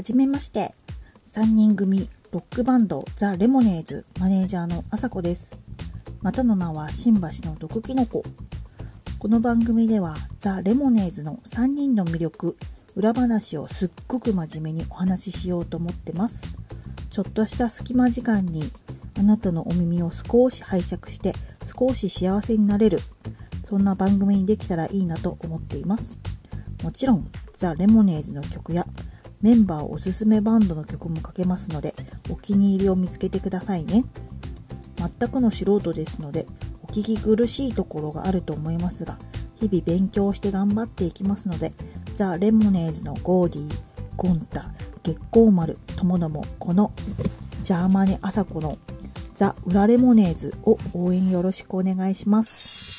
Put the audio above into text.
はじめまして。3人組ロックバンドザ・レモネーズマネージャーのあさこです。またの名は新橋の毒キノコ。この番組ではザ・レモネーズの3人の魅力、裏話をすっごく真面目にお話ししようと思ってます。ちょっとした隙間時間にあなたのお耳を少し拝借して少し幸せになれる。そんな番組にできたらいいなと思っています。もちろんザ・レモネーズの曲やメンバーおすすめバンドの曲もかけますのでお気に入りを見つけてくださいね全くの素人ですのでお聞き苦しいところがあると思いますが日々勉強して頑張っていきますのでザ・レモネーズのゴーディーゴンタ月光丸ともどもこのジャーマネ・アサコのザ・ウラレモネーズを応援よろしくお願いします。